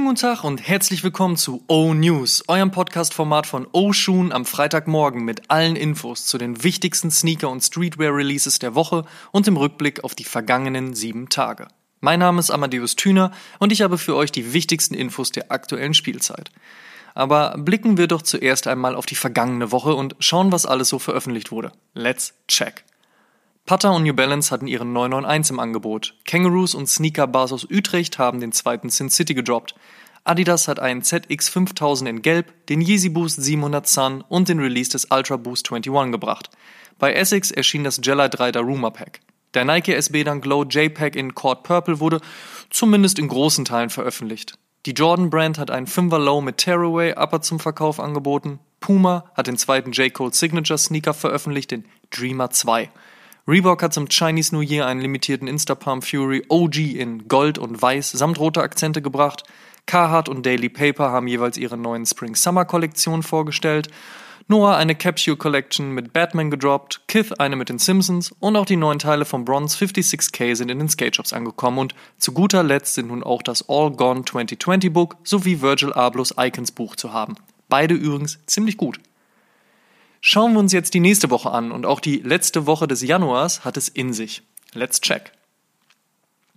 Schönen guten Tag und herzlich willkommen zu O News, eurem Podcast-Format von O Schuhen am Freitagmorgen mit allen Infos zu den wichtigsten Sneaker- und Streetwear-Releases der Woche und im Rückblick auf die vergangenen sieben Tage. Mein Name ist Amadeus Thüner und ich habe für euch die wichtigsten Infos der aktuellen Spielzeit. Aber blicken wir doch zuerst einmal auf die vergangene Woche und schauen, was alles so veröffentlicht wurde. Let's check. Pata und New Balance hatten ihren 991 im Angebot. Kangaroos und Sneaker Bars aus Utrecht haben den zweiten Sin City gedroppt. Adidas hat einen ZX5000 in Gelb, den Yeezy Boost 700 Sun und den Release des Ultra Boost 21 gebracht. Bei Essex erschien das Jella 3 Daruma Pack. Der Nike SB Dunk Glow JPEG in Cord Purple wurde zumindest in großen Teilen veröffentlicht. Die Jordan Brand hat einen 5er Low mit Tearaway Upper zum Verkauf angeboten. Puma hat den zweiten J. Cole Signature Sneaker veröffentlicht, den Dreamer 2. Reebok hat zum Chinese New Year einen limitierten Instapalm Fury OG in Gold und Weiß samt roter Akzente gebracht. Carhartt und Daily Paper haben jeweils ihre neuen Spring Summer Kollektionen vorgestellt. Noah eine Capsule Collection mit Batman gedroppt, Kith eine mit den Simpsons und auch die neuen Teile von Bronze 56K sind in den Skate Shops angekommen und zu guter Letzt sind nun auch das All Gone 2020 Book sowie Virgil Ablohs Icons Buch zu haben. Beide übrigens ziemlich gut. Schauen wir uns jetzt die nächste Woche an und auch die letzte Woche des Januars hat es in sich. Let's check.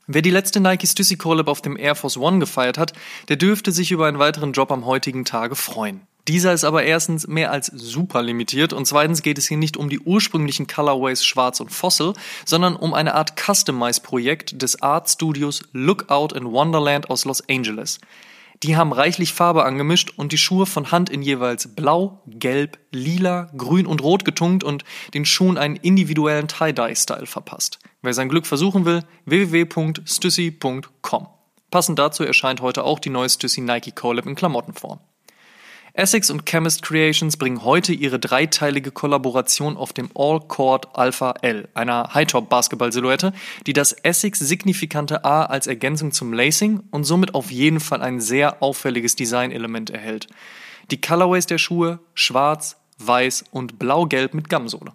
Wer die letzte Nike Stussy Collab auf dem Air Force One gefeiert hat, der dürfte sich über einen weiteren Job am heutigen Tage freuen. Dieser ist aber erstens mehr als super limitiert und zweitens geht es hier nicht um die ursprünglichen Colorways Schwarz und Fossil, sondern um eine Art Customize-Projekt des Art Studios Lookout in Wonderland aus Los Angeles. Die haben reichlich Farbe angemischt und die Schuhe von Hand in jeweils blau, gelb, lila, grün und rot getunkt und den Schuhen einen individuellen Tie-Dye-Style verpasst. Wer sein Glück versuchen will, www.stussy.com. Passend dazu erscheint heute auch die neue Stussy Nike Collab in Klamottenform. Essex und Chemist Creations bringen heute ihre dreiteilige Kollaboration auf dem All Court Alpha L, einer Hightop-Basketball-Silhouette, die das Essex-signifikante A als Ergänzung zum Lacing und somit auf jeden Fall ein sehr auffälliges Designelement erhält. Die Colorways der Schuhe schwarz, weiß und blau-gelb mit Gamsohle.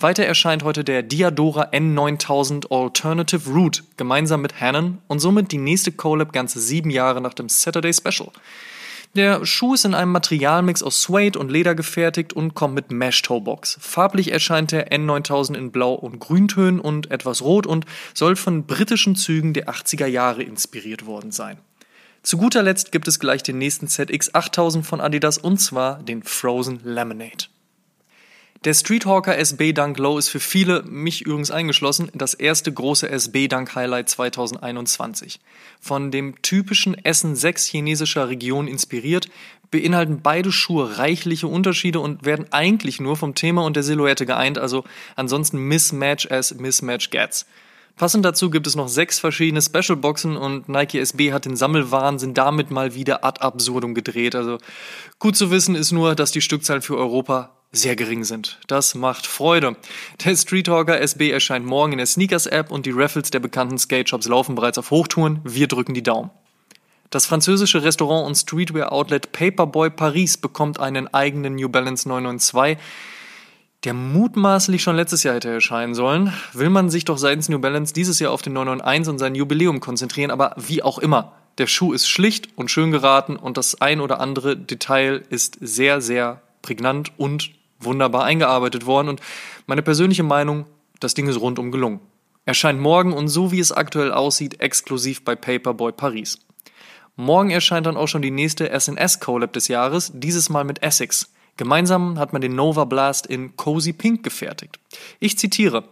Weiter erscheint heute der Diadora N9000 Alternative Root gemeinsam mit Hannon und somit die nächste Collab ganze sieben Jahre nach dem Saturday Special. Der Schuh ist in einem Materialmix aus Suede und Leder gefertigt und kommt mit Mesh-Toe-Box. Farblich erscheint der N9000 in Blau- und Grüntönen und etwas rot und soll von britischen Zügen der 80er Jahre inspiriert worden sein. Zu guter Letzt gibt es gleich den nächsten ZX8000 von Adidas und zwar den Frozen Lemonade. Der Streethawker SB Dunk Low ist für viele, mich übrigens eingeschlossen, das erste große SB Dunk Highlight 2021. Von dem typischen Essen 6 chinesischer Region inspiriert, beinhalten beide Schuhe reichliche Unterschiede und werden eigentlich nur vom Thema und der Silhouette geeint, also ansonsten Mismatch as Mismatch gets. Passend dazu gibt es noch sechs verschiedene Special Boxen und Nike SB hat den Sammelwahnsinn damit mal wieder ad absurdum gedreht. Also gut zu wissen ist nur, dass die Stückzahlen für Europa sehr gering sind. Das macht Freude. Der Street Talker SB erscheint morgen in der Sneakers App und die Raffles der bekannten Skate Shops laufen bereits auf Hochtouren. Wir drücken die Daumen. Das französische Restaurant und Streetwear Outlet Paperboy Paris bekommt einen eigenen New Balance 992, der mutmaßlich schon letztes Jahr hätte erscheinen sollen. Will man sich doch seitens New Balance dieses Jahr auf den 991 und sein Jubiläum konzentrieren, aber wie auch immer. Der Schuh ist schlicht und schön geraten und das ein oder andere Detail ist sehr, sehr prägnant und wunderbar eingearbeitet worden und meine persönliche Meinung, das Ding ist rundum gelungen. Erscheint morgen und so wie es aktuell aussieht, exklusiv bei Paperboy Paris. Morgen erscheint dann auch schon die nächste SNS Collab des Jahres, dieses Mal mit Essex. Gemeinsam hat man den Nova Blast in Cozy Pink gefertigt. Ich zitiere: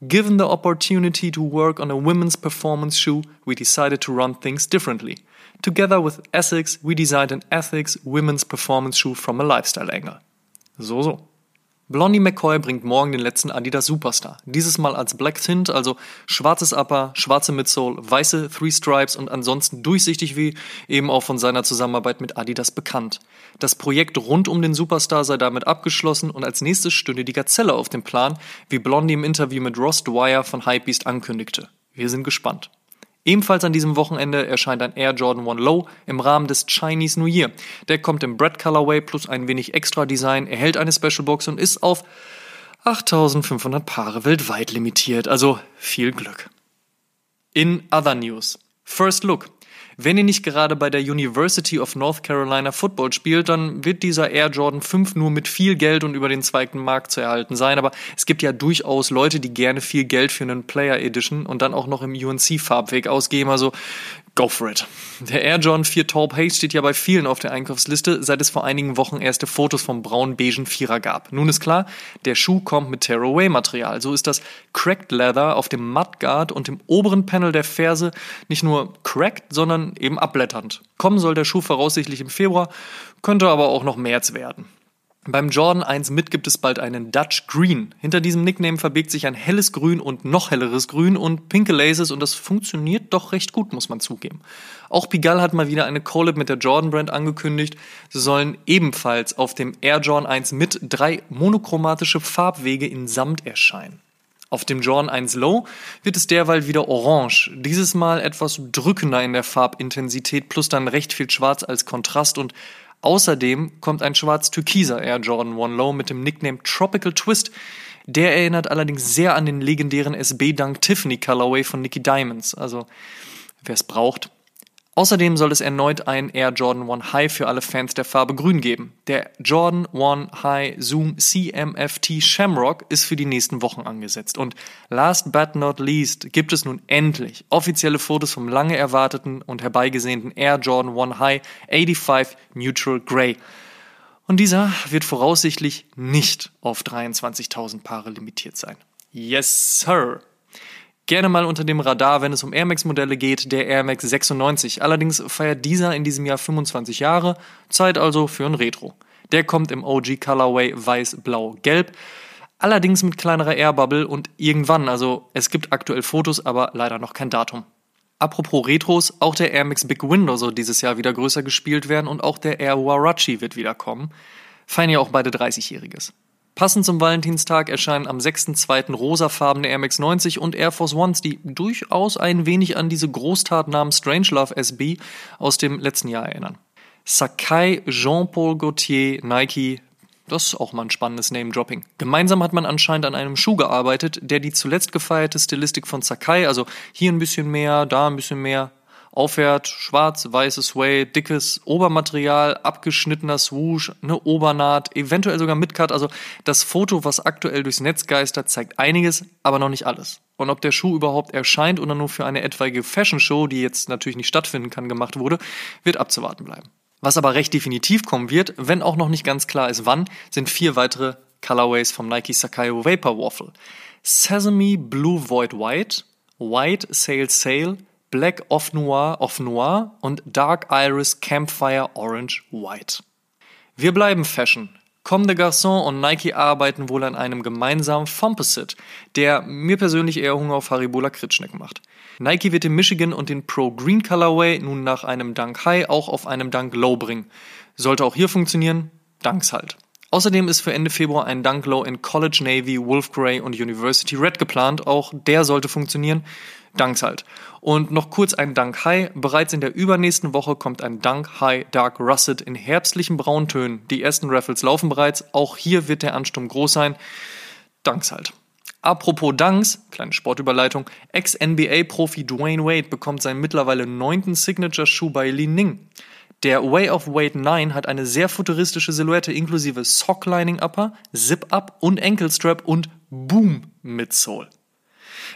Given the opportunity to work on a women's performance shoe, we decided to run things differently. Together with Essex, we designed an Ethics women's performance shoe from a lifestyle angle. So, so. Blondie McCoy bringt morgen den letzten Adidas Superstar. Dieses Mal als Black Tint, also schwarzes Upper, schwarze Midsole, weiße Three Stripes und ansonsten durchsichtig wie eben auch von seiner Zusammenarbeit mit Adidas bekannt. Das Projekt rund um den Superstar sei damit abgeschlossen und als nächstes stünde die Gazelle auf dem Plan, wie Blondie im Interview mit Ross Dwyer von Hypebeast ankündigte. Wir sind gespannt. Ebenfalls an diesem Wochenende erscheint ein Air Jordan 1 Low im Rahmen des Chinese New Year. Der kommt im Bread Colorway plus ein wenig extra Design, erhält eine Special Box und ist auf 8500 Paare weltweit limitiert. Also viel Glück. In other news. First Look. Wenn ihr nicht gerade bei der University of North Carolina Football spielt, dann wird dieser Air Jordan 5 nur mit viel Geld und über den zweiten Markt zu erhalten sein. Aber es gibt ja durchaus Leute, die gerne viel Geld für einen Player Edition und dann auch noch im UNC-Farbweg ausgeben. Also Go for it. Der Air Jordan 4 Taupe Haze steht ja bei vielen auf der Einkaufsliste, seit es vor einigen Wochen erste Fotos vom braun-beigen Vierer gab. Nun ist klar, der Schuh kommt mit Tearaway-Material. So ist das Cracked Leather auf dem Mudguard und im oberen Panel der Ferse nicht nur cracked, sondern eben abblätternd. Kommen soll der Schuh voraussichtlich im Februar, könnte aber auch noch März werden. Beim Jordan 1 mit gibt es bald einen Dutch Green. Hinter diesem Nickname verbirgt sich ein helles Grün und noch helleres Grün und pinke Laces und das funktioniert doch recht gut, muss man zugeben. Auch Pigalle hat mal wieder eine Collab mit der Jordan Brand angekündigt. Sie sollen ebenfalls auf dem Air Jordan 1 mit drei monochromatische Farbwege in Samt erscheinen. Auf dem Jordan 1 Low wird es derweil wieder orange, dieses Mal etwas drückender in der Farbintensität plus dann recht viel schwarz als Kontrast und Außerdem kommt ein schwarz-türkiser Air Jordan 1 Low mit dem Nickname Tropical Twist. Der erinnert allerdings sehr an den legendären SB Dunk Tiffany Colorway von Nicky Diamonds. Also, wer es braucht, Außerdem soll es erneut ein Air Jordan 1 High für alle Fans der Farbe Grün geben. Der Jordan 1 High Zoom CMFT Shamrock ist für die nächsten Wochen angesetzt. Und last but not least gibt es nun endlich offizielle Fotos vom lange erwarteten und herbeigesehnten Air Jordan 1 High 85 Neutral Grey. Und dieser wird voraussichtlich nicht auf 23.000 Paare limitiert sein. Yes, Sir gerne mal unter dem Radar, wenn es um Air Max Modelle geht, der Air Max 96. Allerdings feiert dieser in diesem Jahr 25 Jahre, Zeit also für ein Retro. Der kommt im OG Colorway weiß, blau, gelb. Allerdings mit kleinerer Air Bubble und irgendwann, also es gibt aktuell Fotos, aber leider noch kein Datum. Apropos Retros, auch der Air Max Big Window soll dieses Jahr wieder größer gespielt werden und auch der Air Warachi wird wieder kommen. Feiern ja auch beide 30-Jähriges. Passend zum Valentinstag erscheinen am 6.2. rosafarbene Air Max 90 und Air Force Ones, die durchaus ein wenig an diese Großtat namens Strangelove SB aus dem letzten Jahr erinnern. Sakai, Jean-Paul Gaultier, Nike, das ist auch mal ein spannendes Name-Dropping. Gemeinsam hat man anscheinend an einem Schuh gearbeitet, der die zuletzt gefeierte Stilistik von Sakai, also hier ein bisschen mehr, da ein bisschen mehr, auffährt, schwarz, weißes Suede, dickes Obermaterial, abgeschnittener Swoosh, eine Obernaht, eventuell sogar Midcut. Also das Foto, was aktuell durchs Netz geistert, zeigt einiges, aber noch nicht alles. Und ob der Schuh überhaupt erscheint oder nur für eine etwaige Fashion Show, die jetzt natürlich nicht stattfinden kann, gemacht wurde, wird abzuwarten bleiben. Was aber recht definitiv kommen wird, wenn auch noch nicht ganz klar ist wann, sind vier weitere Colorways vom Nike Sakayo Vapor Waffle. Sesame Blue Void White, White Sail Sail, Black Off Noir Off Noir und Dark Iris Campfire Orange White. Wir bleiben Fashion. Comme des Garçons und Nike arbeiten wohl an einem gemeinsamen Fomposite, der mir persönlich eher Hunger auf Haribo Lakritzschnecken macht. Nike wird den Michigan und den Pro Green Colorway nun nach einem Dunk High auch auf einem Dunk Low bringen. Sollte auch hier funktionieren, Dunks halt. Außerdem ist für Ende Februar ein Dunk Low in College Navy, Wolf Grey und University Red geplant. Auch der sollte funktionieren. Dunks halt. Und noch kurz ein Dunk High. Bereits in der übernächsten Woche kommt ein Dunk High Dark Russet in herbstlichen Brauntönen. Die ersten Raffles laufen bereits. Auch hier wird der Ansturm groß sein. Dunks halt. Apropos Dunks, kleine Sportüberleitung, Ex-NBA-Profi Dwayne Wade bekommt seinen mittlerweile neunten Signature-Schuh bei Li Ning. Der Way of Wade 9 hat eine sehr futuristische Silhouette inklusive Socklining Upper, Zip-Up und Ankle-Strap und Boom Midsole.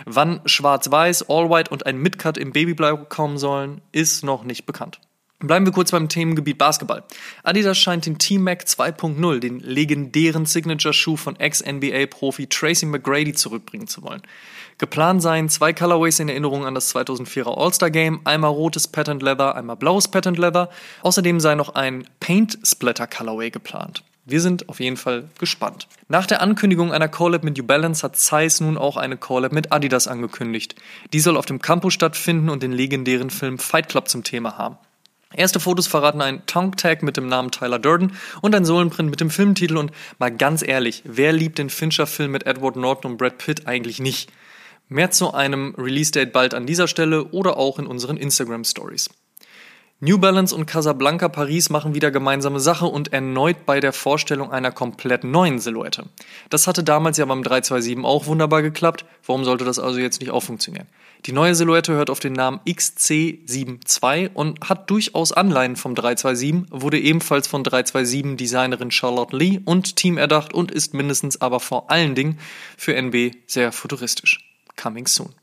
Wann Schwarz-Weiß, All-White und ein Midcut im Babyblau kommen sollen, ist noch nicht bekannt. Bleiben wir kurz beim Themengebiet Basketball. Adidas scheint den T-Mac 2.0, den legendären Signature-Schuh von Ex-NBA-Profi Tracy McGrady zurückbringen zu wollen. Geplant seien zwei Colorways in Erinnerung an das 2004er All-Star-Game, einmal rotes Patent Leather, einmal blaues Patent Leather. Außerdem sei noch ein Paint Splatter Colorway geplant. Wir sind auf jeden Fall gespannt. Nach der Ankündigung einer Collab mit New Balance hat Zeiss nun auch eine Collab mit Adidas angekündigt. Die soll auf dem Campus stattfinden und den legendären Film Fight Club zum Thema haben. Erste Fotos verraten ein Tongue Tag mit dem Namen Tyler Durden und ein Sohlenprint mit dem Filmtitel und mal ganz ehrlich, wer liebt den Fincher-Film mit Edward Norton und Brad Pitt eigentlich nicht? Mehr zu einem Release-Date bald an dieser Stelle oder auch in unseren Instagram-Stories. New Balance und Casablanca Paris machen wieder gemeinsame Sache und erneut bei der Vorstellung einer komplett neuen Silhouette. Das hatte damals ja beim 327 auch wunderbar geklappt, warum sollte das also jetzt nicht auch funktionieren? Die neue Silhouette hört auf den Namen XC72 und hat durchaus Anleihen vom 327, wurde ebenfalls von 327 Designerin Charlotte Lee und Team erdacht und ist mindestens aber vor allen Dingen für NB sehr futuristisch. Coming soon.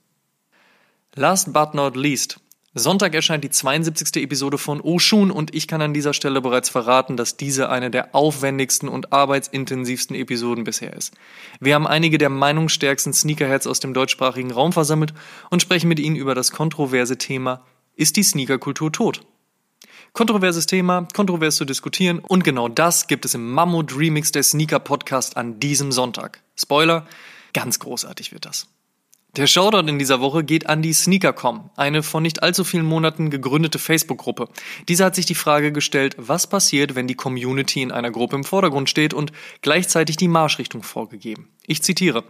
Last but not least, Sonntag erscheint die 72. Episode von Oshun und ich kann an dieser Stelle bereits verraten, dass diese eine der aufwendigsten und arbeitsintensivsten Episoden bisher ist. Wir haben einige der meinungsstärksten Sneakerheads aus dem deutschsprachigen Raum versammelt und sprechen mit ihnen über das kontroverse Thema Ist die Sneakerkultur tot? Kontroverses Thema, kontrovers zu diskutieren und genau das gibt es im Mammut Remix der Sneaker Podcast an diesem Sonntag. Spoiler, ganz großartig wird das. Der Shoutout in dieser Woche geht an die Sneakercom, eine von nicht allzu vielen Monaten gegründete Facebook-Gruppe. Diese hat sich die Frage gestellt, was passiert, wenn die Community in einer Gruppe im Vordergrund steht und gleichzeitig die Marschrichtung vorgegeben. Ich zitiere.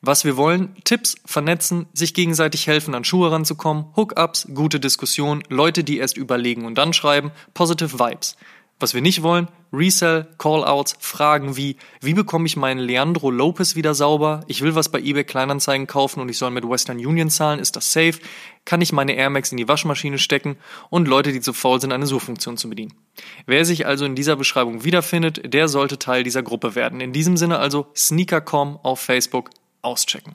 Was wir wollen, Tipps, vernetzen, sich gegenseitig helfen, an Schuhe ranzukommen, Hookups, gute Diskussion, Leute, die erst überlegen und dann schreiben, positive Vibes. Was wir nicht wollen, Resell, Callouts, Fragen wie, wie bekomme ich meinen Leandro Lopez wieder sauber? Ich will was bei eBay Kleinanzeigen kaufen und ich soll mit Western Union zahlen, ist das safe? Kann ich meine Air Max in die Waschmaschine stecken? Und Leute, die zu faul sind, eine Suchfunktion zu bedienen. Wer sich also in dieser Beschreibung wiederfindet, der sollte Teil dieser Gruppe werden. In diesem Sinne also Sneaker.com auf Facebook auschecken.